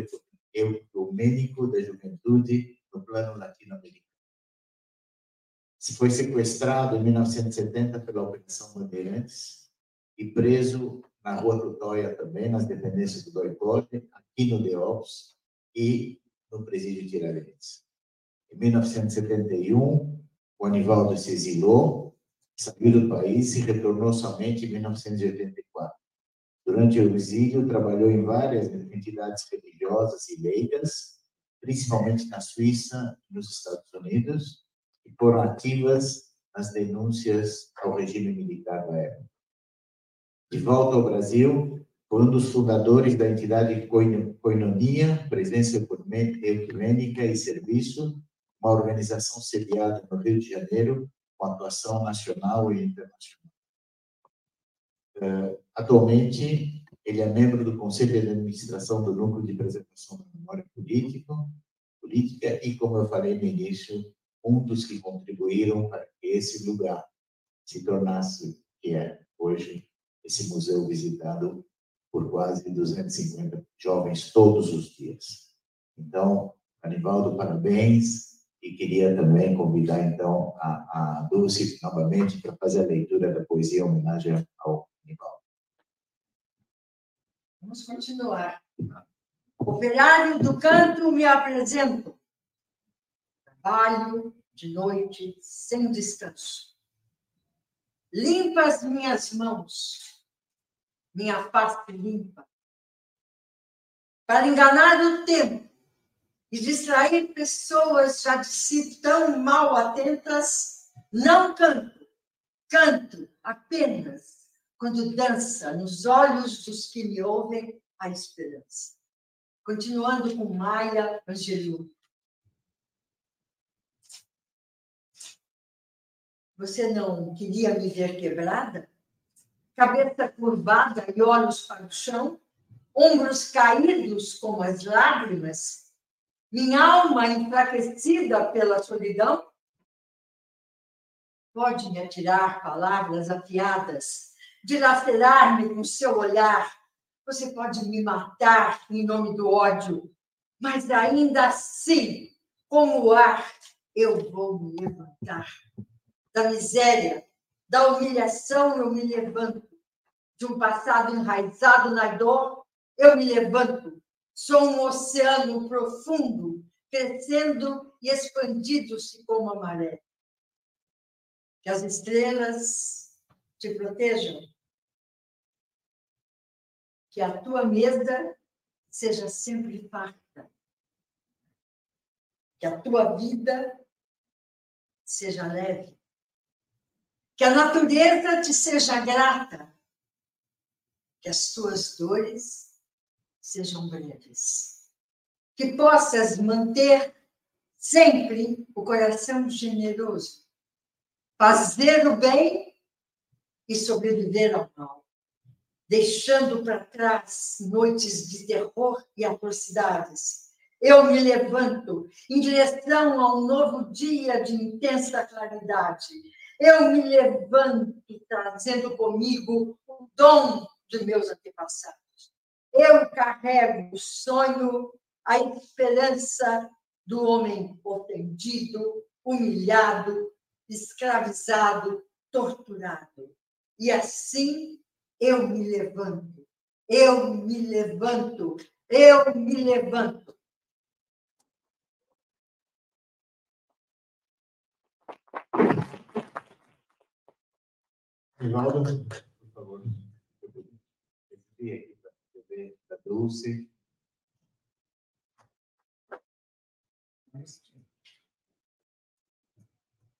ecumênico da juventude no plano latino-americano. Se foi sequestrado em 1970 pela Operação Bandeirantes e preso na Rua Tutóia também, nas dependências do DOICOD, aqui no DEOPS e no Presídio Tiradentes. Em 1971, o Anivaldo se exilou, saiu do país e retornou somente em 1984. Durante o exílio, trabalhou em várias entidades religiosas e leigas, principalmente na Suíça e nos Estados Unidos, que foram ativas nas denúncias ao regime militar da época. De volta ao Brasil, foi um dos fundadores da entidade Coinonia, Presença Ecumênica e Serviço, uma organização sediada no Rio de Janeiro, com atuação nacional e internacional. Uh, atualmente, ele é membro do Conselho de Administração do Núcleo de Preservação da Memória Política, política e, como eu falei no início, um dos que contribuíram para que esse lugar se tornasse que é hoje esse museu visitado por quase 250 jovens todos os dias. Então, Anivaldo, parabéns e queria também convidar então a, a Dulce novamente para fazer a leitura da poesia em homenagem ao Anivaldo. Vamos continuar. Operário do canto, me apresento. Trabalho de noite sem descanso. Limpa as minhas mãos, minha face limpa, para enganar o tempo e distrair pessoas já de si tão mal atentas, não canto, canto apenas quando dança nos olhos dos que me ouvem a esperança. Continuando com Maia Angelou. Você não queria me ver quebrada? Cabeça curvada e olhos para o chão, ombros caídos como as lágrimas, minha alma enfraquecida pela solidão? Pode me atirar palavras afiadas, dilacerar-me com seu olhar. Você pode me matar em nome do ódio, mas ainda assim, como o ar, eu vou me levantar. Da miséria, da humilhação, eu me levanto. De um passado enraizado na dor, eu me levanto Sou um oceano profundo, crescendo e expandindo-se como a maré. Que as estrelas te protejam. Que a tua mesa seja sempre farta. Que a tua vida seja leve. Que a natureza te seja grata. Que as tuas dores sejam breves. Que possas manter sempre o coração generoso, fazer o bem e sobreviver ao mal, deixando para trás noites de terror e atrocidades. Eu me levanto em direção a um novo dia de intensa claridade. Eu me levanto trazendo comigo o dom de meus antepassados. Eu carrego o sonho, a esperança do homem ofendido, humilhado, escravizado, torturado. E assim eu me levanto, eu me levanto, eu me levanto. Rivaldo, por favor. Recebi aqui para escrever da Dulce.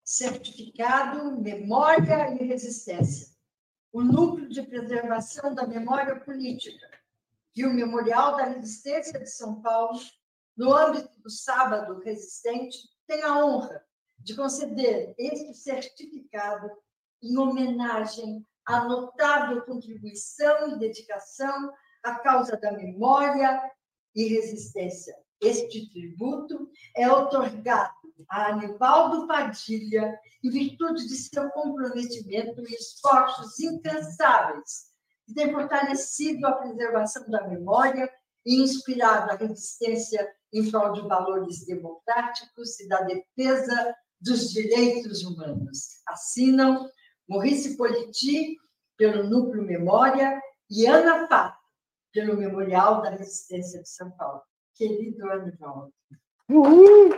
Certificado, memória e resistência. O Núcleo de Preservação da Memória Política e o Memorial da Resistência de São Paulo, no âmbito do Sábado Resistente, tem a honra de conceder este certificado em homenagem à notável contribuição e dedicação à causa da memória e resistência. Este tributo é otorgado a Anivaldo Padilha em virtude de seu comprometimento e esforços incansáveis que tem fortalecido a preservação da memória e inspirado a resistência em prol de valores democráticos e da defesa dos direitos humanos. Assinam Maurice Politi, pelo Núcleo Memória, e Ana Pato, pelo Memorial da Resistência de São Paulo. Querido Anivaldo. Uhul.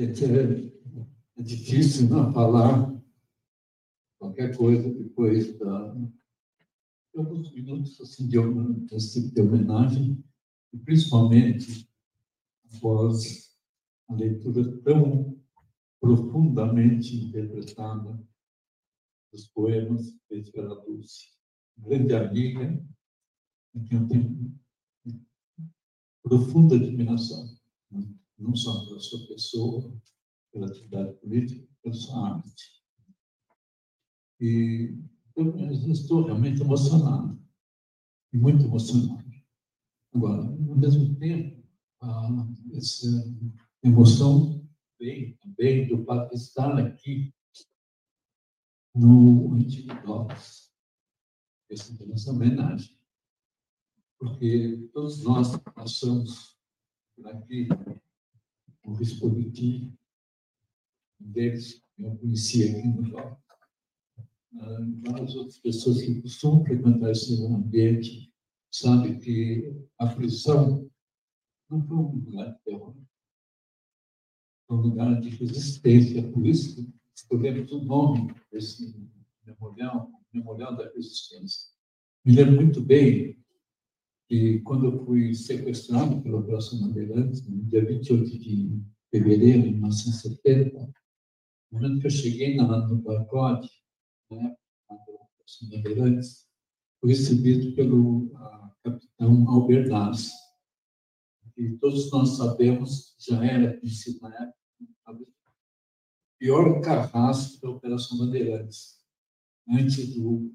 É, é difícil não falar qualquer coisa depois da alguns minutos assim, de, desse tipo de homenagem, e principalmente após a leitura tão profundamente interpretada dos poemas feitos pela Dulce, grande amiga, a quem eu tenho profunda admiração, não só pela sua pessoa, pela atividade política, pela sua arte. E eu estou realmente emocionado, e muito emocionado. Agora, ao mesmo tempo, essa emoção vem também do fato de estar aqui no individual, essa nossa homenagem. Porque todos nós passamos por aqui, o risco um deles, eu conheci aqui no Jovem várias outras pessoas que costumam frequentar esse ambiente sabem que a prisão não foi um lugar de terror, foi um lugar de resistência. Por isso que escolhemos o nome desse memorial, Memorial da Resistência. Me lembro muito bem que quando eu fui sequestrado pela Operação Bandeirantes, no dia 28 de fevereiro de 1970, no momento que eu cheguei na, no pacote, né, Bandeirantes, foi recebido pelo capitão Albernaz, que todos nós sabemos já era conhecido na época, o pior carrasco da Operação Bandeirantes, antes do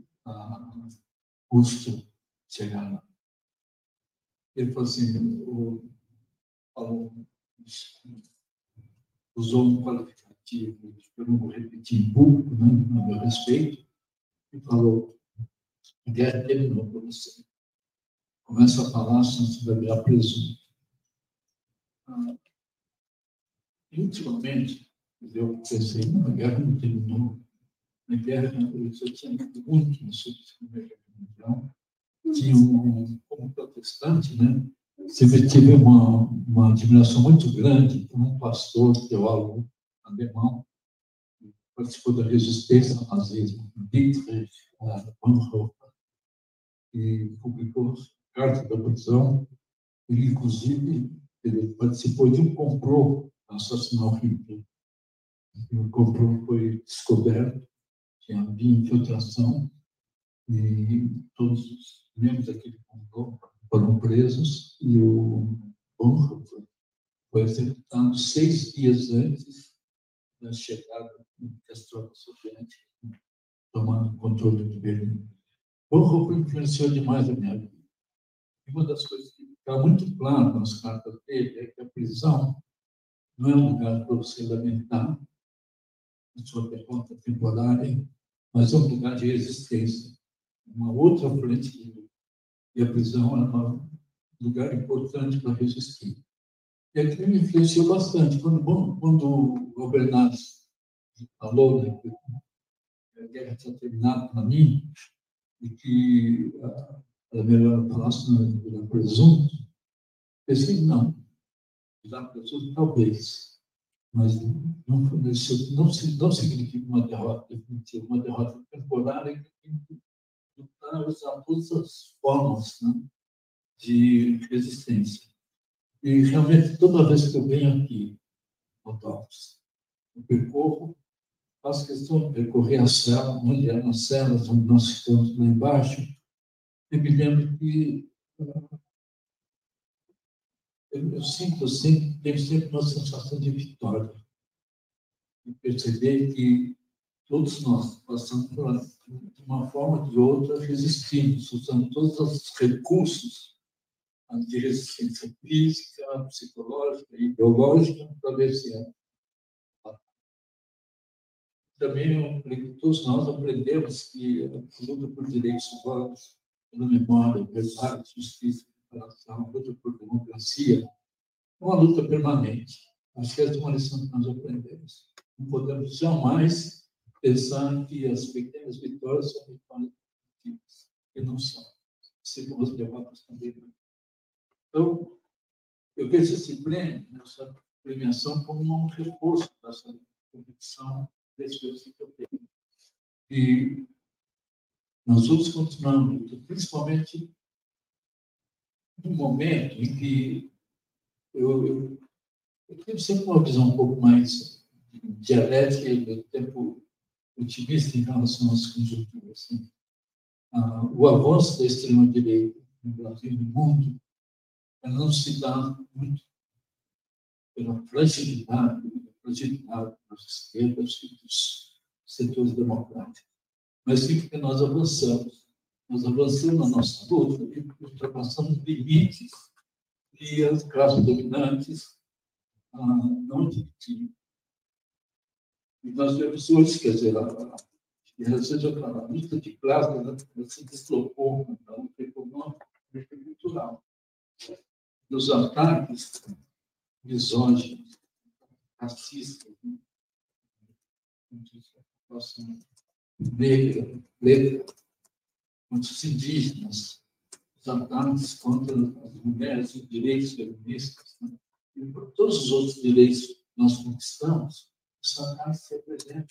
custo chegar lá. Ele falou assim, o, falou, usou um qualificativo, eu não vou repetir em público, né, no meu respeito, e falou: a guerra terminou para você. Começa a falar, senão você vai virar preso. Ah, ultimamente, eu pensei: não, a guerra não terminou. A guerra, eu tinha muito no Segunda Guerra Mundial. Tinha um, como protestante, né? Sempre tive uma, uma admiração muito grande por um pastor, teólogo alemão, participou da resistência ao nazismo, Dietrich Bonhoeffer, e publicou Carta da Prisão. Ele, inclusive, ele participou de um complô o Hitler. O complô foi descoberto, tinha havia infiltração, e todos os membros daquele complô foram presos, e o Bonhoeffer foi executado seis dias antes da chegada das tropas soviéticas tomando controle de Berlim. Bonhoeffer influenciou demais a minha vida. E uma das coisas que fica muito claro nas cartas dele é que a prisão não é um lugar para você lamentar a sua derrota temporária, mas é um lugar de resistência. Uma outra frente de. E a prisão era um lugar importante para resistir. E aquilo me influenciou bastante. Quando, quando o Albernaz falou né, que a guerra tinha terminado para mim, e que uh, era melhor falasse no presunto, pensei, não, virar presunto talvez, mas não, isso não, não significa uma derrota definitiva, uma derrota temporária que lutar, usar todas as formas né, de resistência. E realmente, toda vez que eu venho aqui, Otávio, eu percorro, faço questão de percorrer a cela, onde eram as celas, onde nós estamos lá embaixo, e me lembro que eu, eu sinto sempre, tenho sempre uma sensação de vitória. E perceber que todos nós passamos por de uma forma ou de outra, resistimos, usando todos os recursos de resistência física, psicológica e biológica para vencer. Também todos nós aprendemos que a luta por direitos humanos, pela memória, verdade, justiça, reparação, luta por democracia, é uma luta permanente. Acho que essa é uma lição que nós aprendemos. Não podemos jamais pensar que as pequenas vitórias são vitórias positivas, que não são. Segundo as derrotas também. Então, eu vejo esse prêmio, essa premiação, como um reforço dessa convicção desse que eu tenho. E nós vamos continuar principalmente no momento em que eu, eu, eu tenho sempre uma visão um pouco mais dialética e tempo otimista em relação às conjunturas. Assim. Ah, o avanço da extrema-direita no Brasil e no mundo não se dá muito pela fragilidade, fragilidade das esquerdas e dos setores democráticos, mas sim porque nós avançamos. Nós avançamos na nossa luta e ultrapassamos limites que as classes dominantes ah, não admitiam. E nós vemos hoje, quer dizer, a, a, a luta de classe né, se deslocou da luta econômica e cultural dos ataques misóginos, racistas, né? negra, preta, contra os indígenas, os ataques contra as mulheres, os direitos feministas, né? e por todos os outros direitos que nós conquistamos, os ataques se apresentam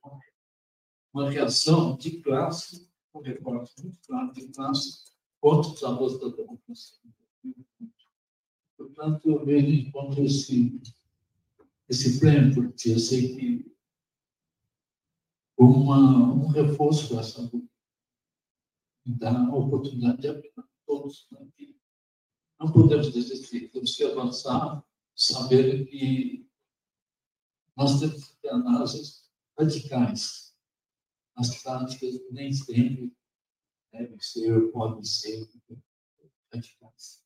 como uma reação de classe, um recorte muito claro de classe contra os abusos da democracia. Portanto, eu vejo enquanto esse, esse prêmio, porque eu sei que uma, um reforço dessa luta, dá a oportunidade de aplicar todos né, não podemos desistir, temos que avançar, sabendo que nós temos que ter análises radicais. As práticas nem sempre devem ser, podem ser radicais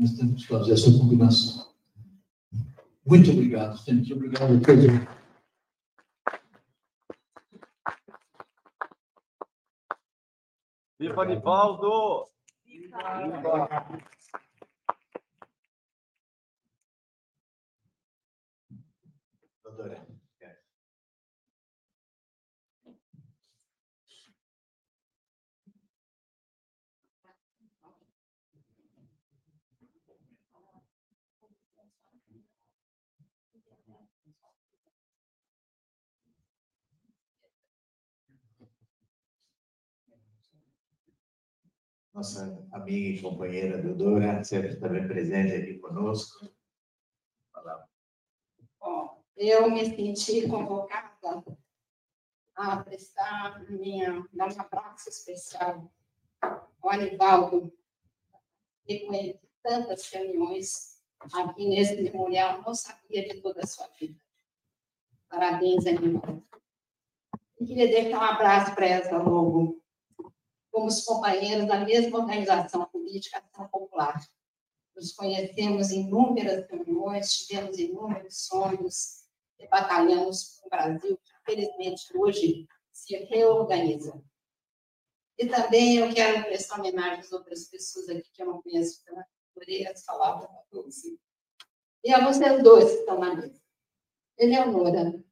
nós temos que fazer essa combinação. Muito obrigado, gente. Obrigado a todos. Viva Nivaldo! Viva! Viva! Doutora. nossa amiga e companheira Dodora, sempre também presente aqui conosco. Bom, eu me senti convocada a prestar minha, dar um abraço especial ao Anivaldo, e com tantas reuniões aqui nesse memorial, não sabia de toda a sua vida. Parabéns, Anivaldo. Eu queria deixar um abraço para essa logo fomos companheiros da mesma organização política Ação Popular. Nos conhecemos em inúmeras reuniões, tivemos inúmeros sonhos e batalhamos com o Brasil, que felizmente hoje se reorganiza. E também eu quero prestar homenagem às outras pessoas aqui que eu não conheço, que eu adorei as palavras da você. E a vocês dois que estão na mesa. Eleonora.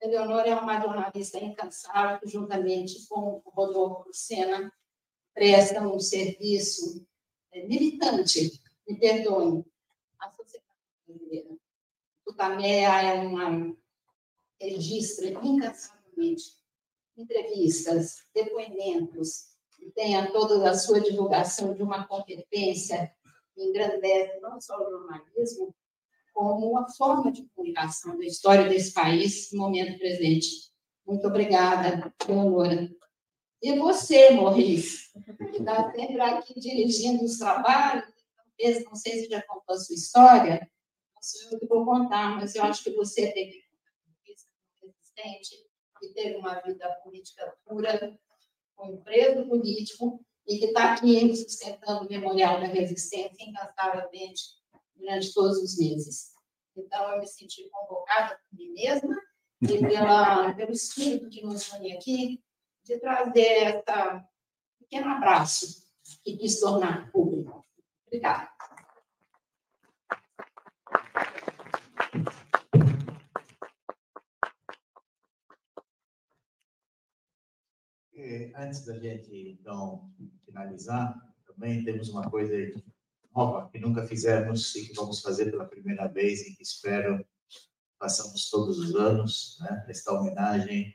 Eleonora é uma jornalista incansável, que juntamente com o Rodolfo Lucena presta um serviço é, militante, me perdoe, à sociedade brasileira. O Tamea é uma registra incansavelmente entrevistas, depoimentos, e tenha toda a sua divulgação de uma competência que engrandece não só o jornalismo, como uma forma de comunicação da história desse país no momento presente. Muito obrigada, Leonora. E você, Morris, que está sempre aqui dirigindo os trabalhos, talvez, não sei se já contou a sua história, sou eu que vou contar, mas eu acho que você teve resistente, que teve uma vida política pura, um preso político, e que está aqui sustentando o Memorial da Resistência incansavelmente durante todos os meses. Então, eu me senti convocada por mim mesma e pela, (laughs) pelo espírito que nos une aqui, de trazer esse pequeno abraço que quis tornar público. Obrigada. Antes da gente, então, finalizar, também temos uma coisa nova que nunca fizemos e que vamos fazer pela primeira vez e que espero façamos todos os anos, né? Esta homenagem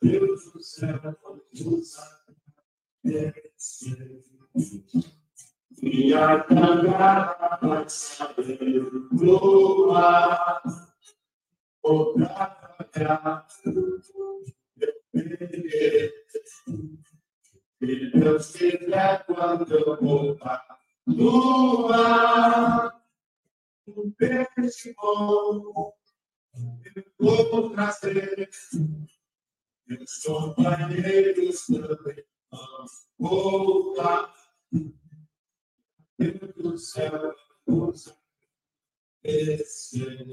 Deus do céu, nos. E a cantar vai saber voar, outra. Se Deus quiser, quando eu voltar mar, um peixe bom, eu vou trazer. Meus companheiros também vão voltar. Deus do céu nos descer.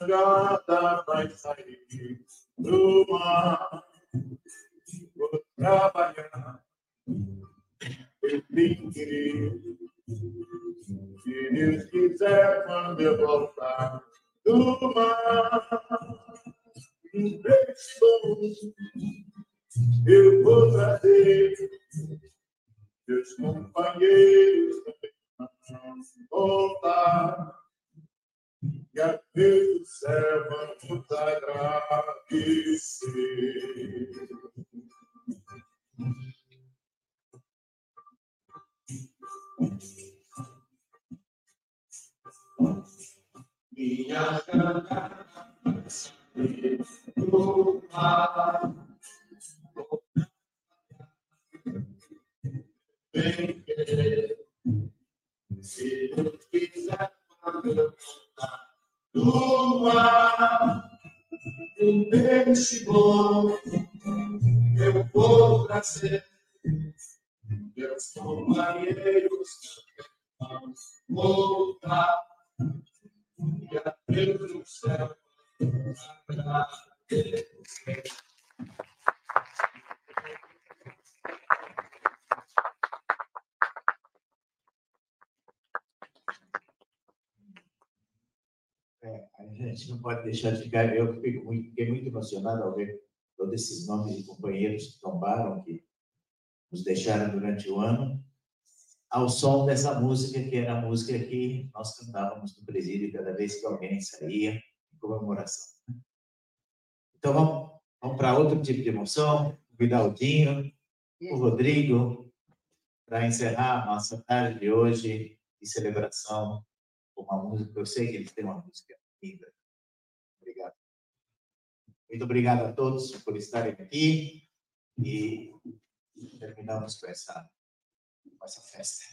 Nada vai sair do mar. Vou trabalhar. Eu tenho que Se Deus quiser, quando eu voltar do mar, um beijo eu vou trazer meus companheiros também voltar. E a Deus do céu agradecer. Minha mar bem querer. Se eu quiser, mar, um peixe bom, eu vou trazer. Meus companheiros vão voltar. E a Deus do céu agradecer. É, a gente não pode deixar de ficar. Eu fiquei muito emocionado ao ver todos esses nomes de companheiros que tombaram, que nos deixaram durante o ano, ao som dessa música, que era a música que nós cantávamos no presídio cada vez que alguém saía, em comemoração. Então, vamos, vamos para outro tipo de emoção. O Vidaldinho, o Rodrigo, para encerrar a nossa tarde de hoje de celebração com uma música. Eu sei que eles têm uma música linda. Obrigado. Muito obrigado a todos por estarem aqui e terminamos com essa, com essa festa.